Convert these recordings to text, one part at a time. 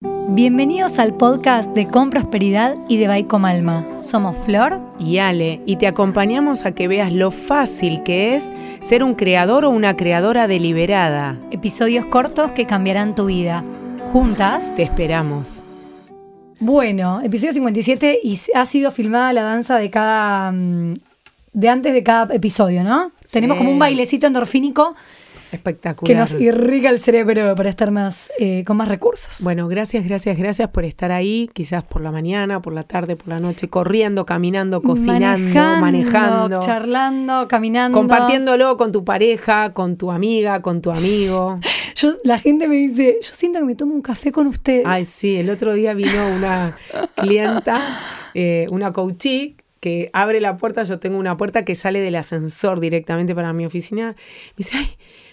Bienvenidos al podcast de Con Prosperidad y de Baico Malma. Somos Flor y Ale y te acompañamos a que veas lo fácil que es ser un creador o una creadora deliberada. Episodios cortos que cambiarán tu vida. Juntas. Te esperamos. Bueno, episodio 57 y ha sido filmada la danza de cada. Mm, de antes de cada episodio, ¿no? Tenemos como un bailecito endorfínico Espectacular. Que nos irriga el cerebro para estar más, eh, con más recursos. Bueno, gracias, gracias, gracias por estar ahí, quizás por la mañana, por la tarde, por la noche, corriendo, caminando, cocinando, manejando, charlando, caminando. Compartiéndolo con tu pareja, con tu amiga, con tu amigo. yo, la gente me dice, yo siento que me tomo un café con ustedes. Ay, sí, el otro día vino una clienta, eh, una coachee, que abre la puerta, yo tengo una puerta que sale del ascensor directamente para mi oficina. Me dice, ay,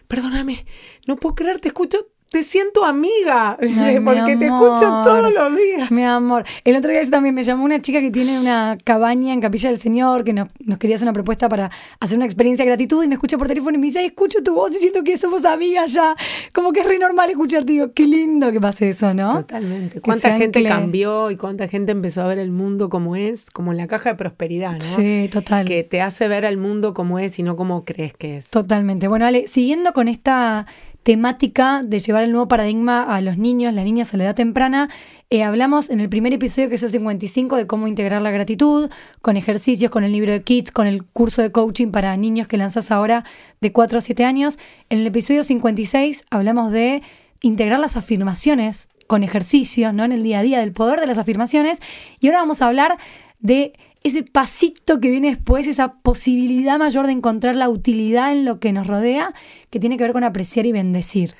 perdóname, no puedo creer, te escucho te siento amiga, porque te escucho todos los días. Mi amor. El otro día yo también me llamó una chica que tiene una cabaña en Capilla del Señor, que nos, quería hacer una propuesta para hacer una experiencia de gratitud y me escucha por teléfono y me dice, escucho tu voz y siento que somos amigas ya. Como que es re normal escucharte. Digo, qué lindo que pase eso, ¿no? Totalmente. Cuánta gente cambió y cuánta gente empezó a ver el mundo como es, como en la caja de prosperidad, ¿no? Sí, total. Que te hace ver al mundo como es y no como crees que es. Totalmente. Bueno, Ale, siguiendo con esta temática de llevar el nuevo paradigma a los niños, las niñas a la edad temprana. Eh, hablamos en el primer episodio, que es el 55, de cómo integrar la gratitud, con ejercicios, con el libro de Kids, con el curso de coaching para niños que lanzas ahora de 4 a 7 años. En el episodio 56 hablamos de integrar las afirmaciones con ejercicios, ¿no? En el día a día, del poder de las afirmaciones. Y ahora vamos a hablar de ese pasito que viene después, esa posibilidad mayor de encontrar la utilidad en lo que nos rodea, que tiene que ver con apreciar y bendecir.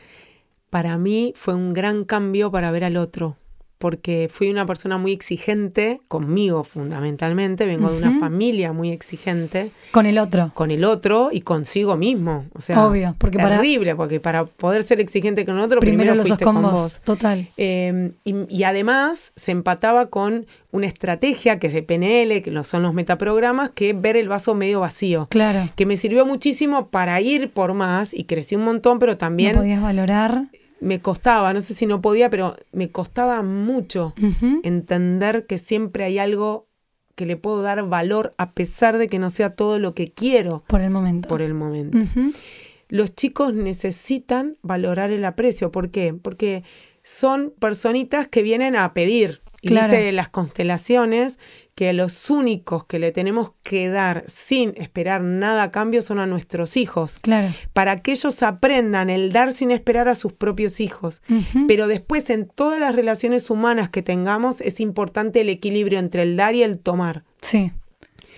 Para mí fue un gran cambio para ver al otro porque fui una persona muy exigente, conmigo fundamentalmente, vengo de una familia muy exigente. Con el otro. Con el otro y consigo mismo. O sea, Obvio, porque terrible, porque para poder ser exigente con otro, primero, primero lo sos con, vos. Total. Em, y, además se empataba con una estrategia que es de PNL, que son los metaprogramas, que es ver el vaso medio vacío. Claro. Que me sirvió muchísimo para ir por más y crecí un montón, pero también... No podías valorar me costaba, no sé si no podía, pero me costaba mucho entender que siempre hay algo que le puedo dar valor a pesar de que no sea todo lo que quiero. Por el momento. Por el momento. Los chicos necesitan valorar el aprecio. ¿Por qué? Porque son personitas que vienen a pedir. Y dice las constelaciones que los únicos que le tenemos que dar sin esperar nada a cambio son a nuestros hijos. Claro. Para que ellos aprendan el dar sin esperar a sus propios hijos. Pero después en todas las relaciones humanas que tengamos es importante el equilibrio entre el dar y el tomar. Sí.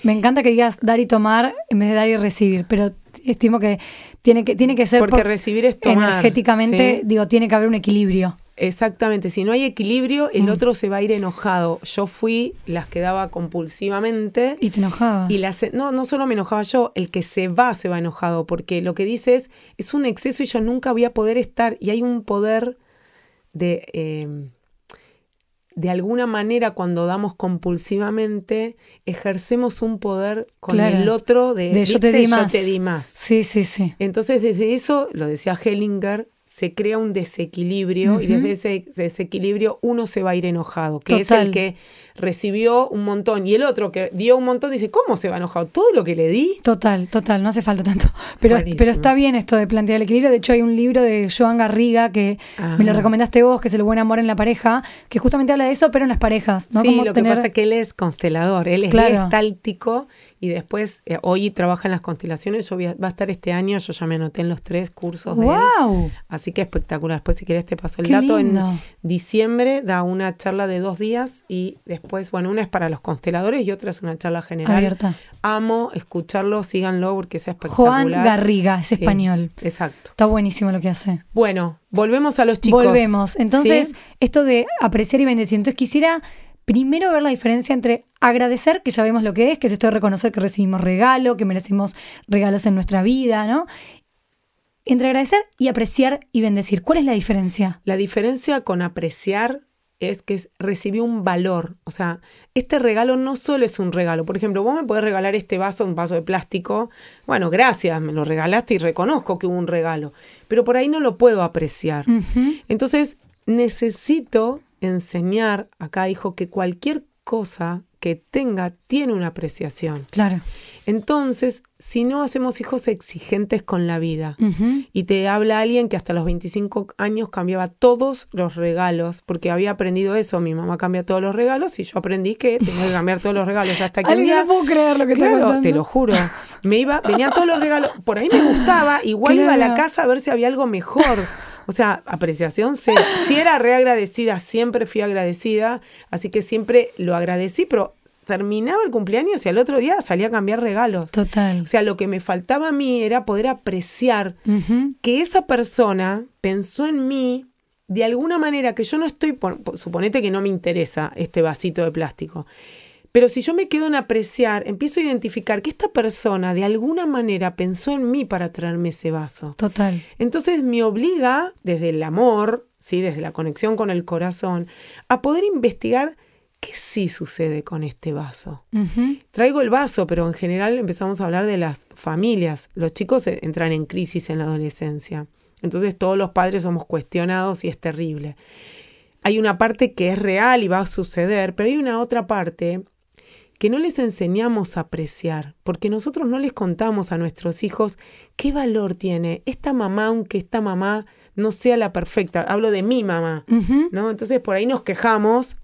Me encanta que digas dar y tomar en vez de dar y recibir, pero estimo que tiene que, tiene que ser... Porque recibir es tomar. Energéticamente, digo, tiene que haber un equilibrio. Exactamente, si no hay equilibrio, el mm. otro se va a ir enojado. Yo fui las que daba compulsivamente. Y te enojabas. Y las, no, no solo me enojaba yo, el que se va se va enojado, porque lo que dices es un exceso y yo nunca voy a poder estar. Y hay un poder de, em, de alguna manera, cuando damos compulsivamente, ejercemos un poder con el otro de, yo, te di yo te di más. Sí, sí, sí. Entonces, desde eso, lo decía Hellinger, se crea un desequilibrio y desde ese desequilibrio uno se va a ir enojado, que es el que recibió un montón y el otro que dio un montón dice, ¿cómo se va enojado? ¿Todo lo que le di? Total, total, no hace falta tanto. Pero, pero está bien esto de plantear el equilibrio. De hecho, hay un libro de Joan Garriga que me lo recomendaste vos, que es El buen amor en la pareja, que justamente habla de eso, pero en las parejas. ¿no? Sí, lo que pasa es que él es constelador, él es claro y después eh, hoy trabaja en las constelaciones. Yo va a estar este año, yo ya me anoté en los tres cursos de él. Así que espectacular. Después, si querés, te paso el dato. En diciembre da una charla de dos días y después, bueno, una es para los consteladores y otra es una charla general. Abierta. Amo escucharlo, síganlo porque es espectacular. Juan Garriga, es español. Exacto. Está buenísimo lo que hace. Bueno, volvemos a los chicos. Volvemos. Entonces, esto de apreciar y bendecir. Entonces, quisiera primero ver la diferencia entre agradecer, que ya vemos lo que es, que es esto de reconocer que recibimos regalo, que merecemos regalos en nuestra vida, ¿no? Entre agradecer y apreciar y bendecir. ¿Cuál es la diferencia? La diferencia con apreciar es que recibió un valor. O sea, este regalo no solo es un regalo. Por ejemplo, vos me podés regalar este vaso, un vaso de plástico. Bueno, gracias, me lo regalaste y reconozco que hubo un regalo. Pero por ahí no lo puedo apreciar. Entonces, necesito enseñar, acá dijo que cualquier cosa que tenga tiene una apreciación. Claro. Entonces, si no hacemos hijos exigentes con la vida y te habla alguien que hasta los 25 años cambiaba todos los regalos, porque había aprendido eso, mi mamá cambia todos los regalos y yo aprendí que tenía que cambiar todos los regalos hasta que un Ale, día... no puedo creer lo que Claro, te lo juro. Me iba, venían todos los regalos, por ahí me gustaba, igual iba a la casa a ver si había algo mejor. O sea, apreciación cero. Si era reagradecida, siempre fui agradecida, así que siempre lo agradecí, pero terminaba el cumpleaños y al otro día salía a cambiar regalos. Total. O sea, lo que me faltaba a mí era poder apreciar que esa persona pensó en mí de alguna manera que yo no estoy, por- suponete que no me interesa este vasito de plástico, pero si yo me quedo en apreciar, empiezo a identificar que esta persona de alguna manera pensó en mí para traerme ese vaso. Total. Entonces me obliga desde el amor, ¿sí? desde la conexión con el corazón, a poder investigar qué sí sucede con este vaso. Traigo el vaso, pero en general empezamos a hablar de las familias. Los chicos eh, entran en crisis en la adolescencia. Entonces todos los padres somos cuestionados y es terrible. Hay una parte que es real y va a suceder, pero hay una otra parte que no les enseñamos a apreciar, porque nosotros no les contamos a nuestros hijos qué valor tiene esta mamá, aunque esta mamá no sea la perfecta. Hablo de mi mamá. ¿no? Entonces por ahí nos quejamos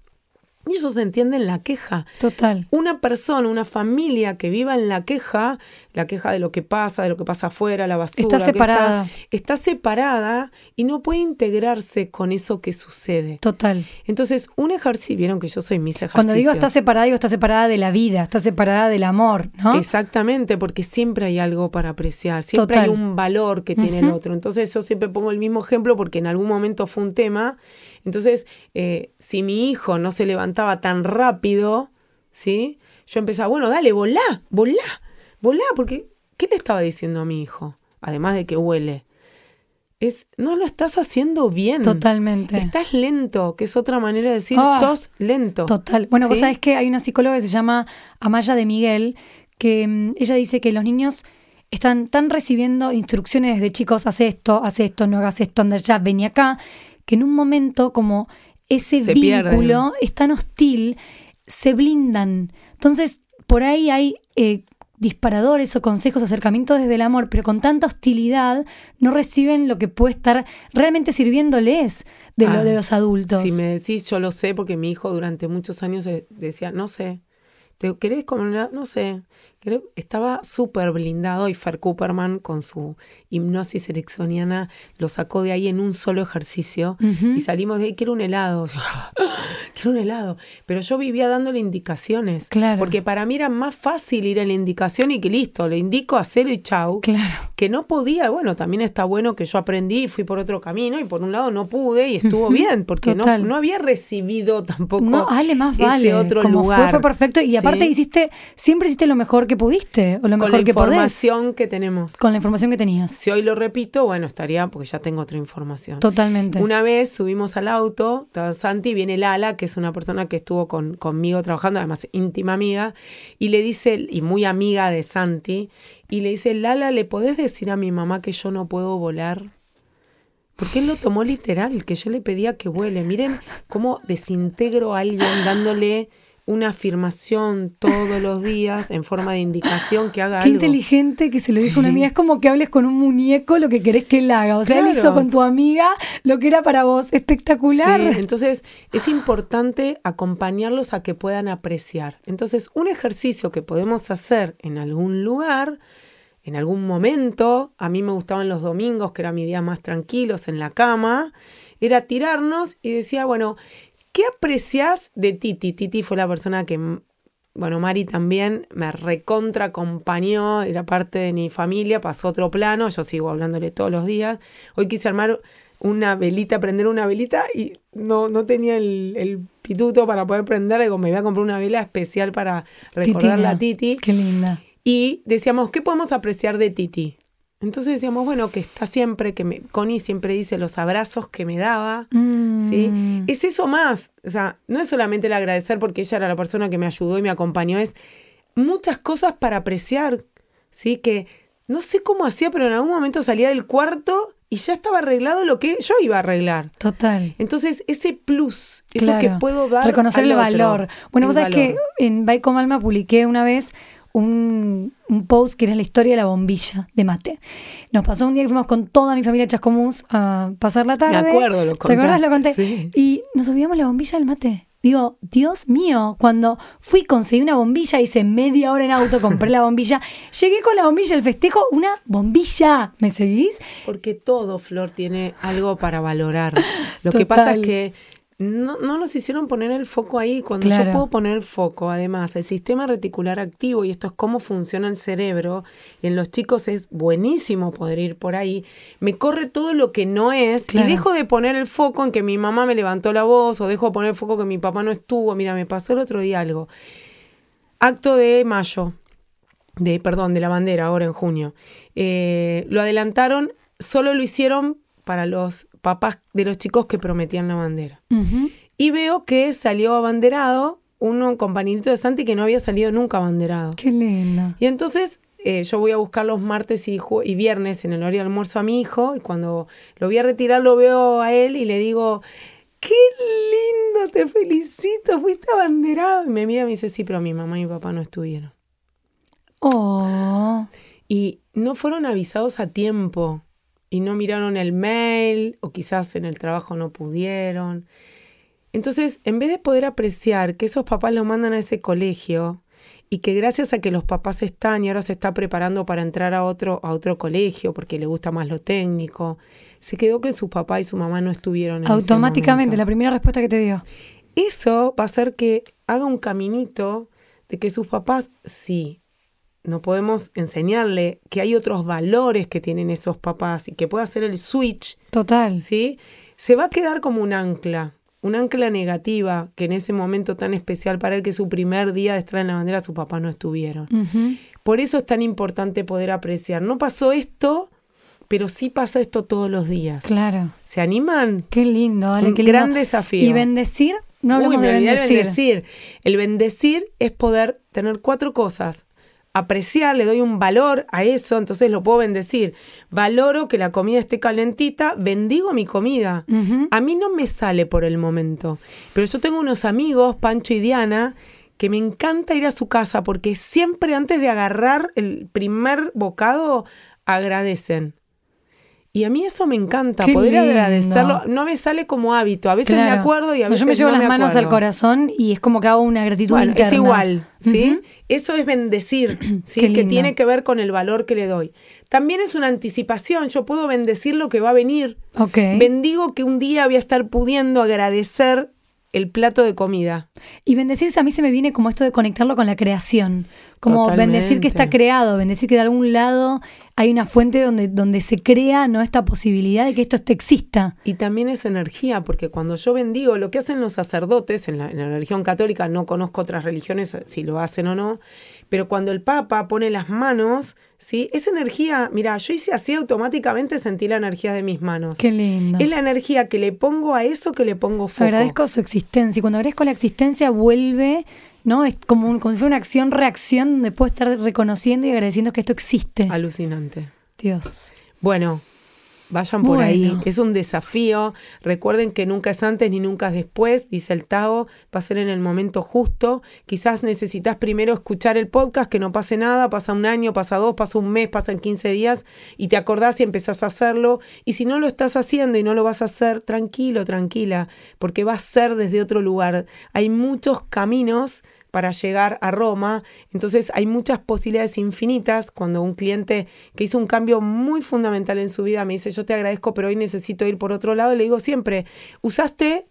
y ellos entienden la queja Total. una persona, una familia que viva en la queja, la queja de lo que pasa, de lo que pasa afuera, la basura. Está que separada. Está, separada y no puede integrarse con eso que sucede. Total. Entonces, un ejercicio, vieron que yo soy mis ejercicios. Cuando digo está separada, digo está separada de la vida, está separada del amor, ¿no? Exactamente, porque siempre hay algo para apreciar, siempre hay un valor que tiene el otro. Entonces yo siempre pongo el mismo ejemplo porque en algún momento fue un tema. Entonces, eh, si mi hijo no se levantaba tan rápido, ¿sí? Yo empezaba, bueno, dale, volá, volá, volá, porque ¿qué le estaba diciendo a mi hijo? Además de que huele. Es, no lo estás haciendo bien. Totalmente. Estás lento, que es otra manera de decir, Ah, sos lento. Total. Bueno, vos ¿Sí? sabés que hay una psicóloga que se llama Amaya de Miguel, que mm, ella dice que los niños están tan recibiendo instrucciones desde chicos, haz esto, haz esto, no hagas esto, anda allá, vení acá, que en un momento como ese Se vínculo pierden. es tan hostil, se blindan. Entonces, por ahí hay eh, disparadores o consejos, acercamientos desde el amor, pero con tanta hostilidad no reciben lo que puede estar realmente sirviéndoles de, lo, Ah, de los adultos. Si me decís, yo lo sé porque mi hijo durante muchos años eh, decía, no sé, ¿te querés comer? No sé. Estaba súper blindado y Fer Cooperman con su hipnosis ericksoniana lo sacó de ahí en un solo ejercicio y salimos de ahí, quiero un helado. Quiero un helado. Pero yo vivía dándole indicaciones. Claro. Porque para mí era más fácil ir a la indicación y que listo, le indico, hacelo y chau Claro. que no podía, bueno, también está bueno que yo aprendí y fui por otro camino y por un lado no pude y estuvo bien, porque no, no había recibido tampoco No, Ale, más ese vale. otro Como lugar. fue, fue perfecto. Y aparte ¿sí? hiciste, siempre hiciste lo mejor que pudiste, o lo con mejor la que podés. información que tenemos. Con la información que tenías. Si hoy lo repito, bueno, estaría porque ya tengo otra información. Totalmente. Una vez subimos al auto, Santi, viene Lala, que es una persona que estuvo con, conmigo trabajando, además íntima amiga, y le dice, y muy amiga de Santi, y le dice, Lala, ¿le podés decir a mi mamá que yo no puedo volar? Porque él lo tomó literal, que yo le pedía que vuele. Miren cómo desintegro a alguien dándole una afirmación todos los días en forma de indicación que haga Qué algo. inteligente que se lo dijo una amiga. Es como que hables con un muñeco lo que querés que él haga. O sea, él Claro. hizo con tu amiga lo que era para vos. Espectacular. Sí, entonces es importante acompañarlos a que puedan apreciar. Entonces, un ejercicio que podemos hacer en algún lugar, en algún momento, a mí me gustaban los domingos, que eran mis días más tranquilos en la cama, era tirarnos y decía, bueno, ¿qué apreciás de Titi? Titi fue la persona que, bueno, Mari también me recontra acompañó, era parte de mi familia, pasó otro plano, yo sigo hablándole todos los días. Hoy quise armar una velita, prender una velita y no, no tenía el, el pituto para poder prender, digo, me voy a comprar una vela especial para recordarle a. Titi. Qué linda. Y decíamos, ¿qué podemos apreciar de Titi? Entonces decíamos, bueno, que está siempre, que me, Connie siempre dice los abrazos que me daba, ¿sí? Mm. Es eso más, o sea, no es solamente el agradecer porque ella era la persona que me ayudó y me acompañó, es muchas cosas para apreciar, ¿sí? Que no sé cómo hacía, pero en algún momento salía del cuarto y ya estaba arreglado lo que yo iba a arreglar. Total. Entonces, ese plus, eso que puedo dar. Reconocer al el otro, valor. Bueno, el vos sabés que en con Alma publiqué una vez un, un post que era la historia de la bombilla de mate. Nos pasó un día que fuimos con toda mi familia a Chascomús a pasar la tarde. acuerdo, lo ¿Te acuerdas? Lo conté. sí. Y nos olvidamos la bombilla del mate. Digo, Dios mío, cuando fui, conseguí una bombilla, hice media hora en auto, compré la bombilla, llegué con la bombilla al festejo, una bombilla. ¿Me seguís? Porque todo, Flor, tiene algo para valorar. Lo que pasa es que no, no nos hicieron poner el foco ahí. Cuando Claro. yo puedo poner el foco, además, el sistema reticular activo, y esto es cómo funciona el cerebro, y en los chicos es buenísimo poder ir por ahí, me corre todo lo que no es, Claro. y dejo de poner el foco en que mi mamá me levantó la voz, o dejo de poner el foco que mi papá no estuvo. Mira, me pasó el otro día algo. Acto de mayo, de, perdón, de la bandera, ahora en junio. Eh, lo adelantaron, solo lo hicieron para los papás de los chicos que prometían la bandera. Y veo que salió abanderado un compañerito de Santi que no había salido nunca abanderado. Qué lindo. Y entonces eh, yo voy a buscar los martes y, y viernes en el horario de almuerzo a mi hijo y cuando lo voy a retirar lo veo a él y le digo, qué lindo, te felicito, fuiste abanderado. Y me mira y me dice, sí, pero mi mamá y mi papá no estuvieron. Oh. y no fueron avisados a tiempo y no miraron el mail o quizás en el trabajo no pudieron. Entonces, en vez de poder apreciar que esos papás los mandan a ese colegio y que gracias a que los papás están y ahora se está preparando para entrar a otro, a otro colegio porque le gusta más lo técnico, se quedó que su papá y su mamá no estuvieron. En ese Automáticamente, la primera respuesta que te dio. Eso va a hacer que haga un caminito de que sus papás, sí, no podemos enseñarle que hay otros valores que tienen esos papás y que pueda hacer el switch, Total. ¿sí? Se va a quedar como un ancla, un ancla negativa que en ese momento tan especial para él que su primer día de estar en la bandera sus papás no estuvieron. Por eso es tan importante poder apreciar. No pasó esto, pero sí pasa esto todos los días. Claro. ¿Se animan? Qué lindo, Ale, Un qué lindo. gran desafío. Y bendecir, no hablamos Uy, me de bendecir. El bendecir es poder tener cuatro cosas. Apreciar, le doy un valor a eso, entonces lo puedo bendecir. Valoro que la comida esté calentita, bendigo mi comida. A mí no me sale por el momento, pero yo tengo unos amigos, Pancho y Diana, que me encanta ir a su casa porque siempre antes de agarrar el primer bocado agradecen. Y a mí eso me encanta, Qué poder lindo. agradecerlo. No me sale como hábito, a veces me acuerdo y a No, veces Yo me llevo no las me manos al corazón y es como que hago una gratitud Bueno, interna. es igual, ¿sí? Eso es bendecir, ¿sí? Que tiene que ver con el valor que le doy. También es una anticipación, yo puedo bendecir lo que va a venir. Ok. Bendigo que un día voy a estar pudiendo agradecer el plato de comida. Y bendecirse a mí se me viene como esto de conectarlo con la creación. Como Totalmente. bendecir que está creado, bendecir que de algún lado hay una fuente donde, donde se crea no esta posibilidad de que esto este exista. Y también es energía, porque cuando yo bendigo, lo que hacen los sacerdotes en la, en la religión católica, no conozco otras religiones si lo hacen o no, pero cuando el Papa pone las manos, ¿sí? Esa energía, mira, yo hice así automáticamente, sentí la energía de mis manos. Qué lindo. Es la energía que le pongo a eso que le pongo foco. Agradezco su existencia. Y cuando agradezco la existencia, vuelve, ¿no? Es como, un- como si fuera una acción-reacción donde puedo estar reconociendo y agradeciendo que esto existe. Alucinante. Dios. Bueno, vayan por ahí. Es un desafío. Recuerden que nunca es antes ni nunca es después, dice el Tao. Va a ser en el momento justo. Quizás necesitas primero escuchar el podcast, que no pase nada. Pasa un año, pasa dos, pasa un mes, pasan 15 días y te acordás y empezás a hacerlo. Y si no lo estás haciendo y no lo vas a hacer, tranquilo, tranquila, porque va a ser desde otro lugar. Hay muchos caminos para llegar a Roma. Entonces hay muchas posibilidades infinitas. Cuando un cliente que hizo un cambio muy fundamental en su vida me dice, yo te agradezco, pero hoy necesito ir por otro lado, le digo siempre, usaste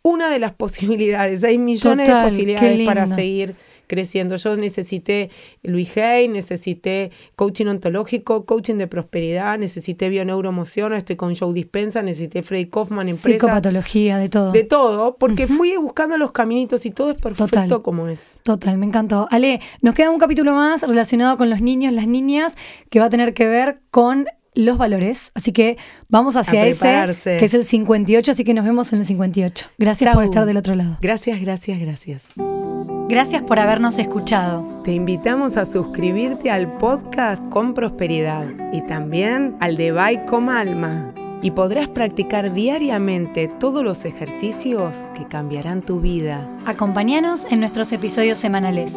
una de las posibilidades. Hay millones Total, de posibilidades para seguir creciendo. Yo necesité Luis Hay, necesité coaching ontológico, coaching de prosperidad, necesité bioneuroemoción, estoy con Joe Dispensa, necesité Freddy Kaufman, empresa Psicopatología, de todo. de todo, porque fui buscando los caminitos y todo es perfecto Total. como es. Total, me encantó. Ale, nos queda un capítulo más relacionado con los niños, las niñas, que va a tener que ver con los valores. Así que vamos hacia ese, que es el 58, así que nos vemos en el 58. Gracias Chau. por estar del otro lado. Gracias, gracias, gracias. Gracias por habernos escuchado. Te invitamos a suscribirte al podcast con prosperidad y también al de Bye con Alma. y podrás practicar diariamente todos los ejercicios que cambiarán tu vida. Acompáñanos en nuestros episodios semanales.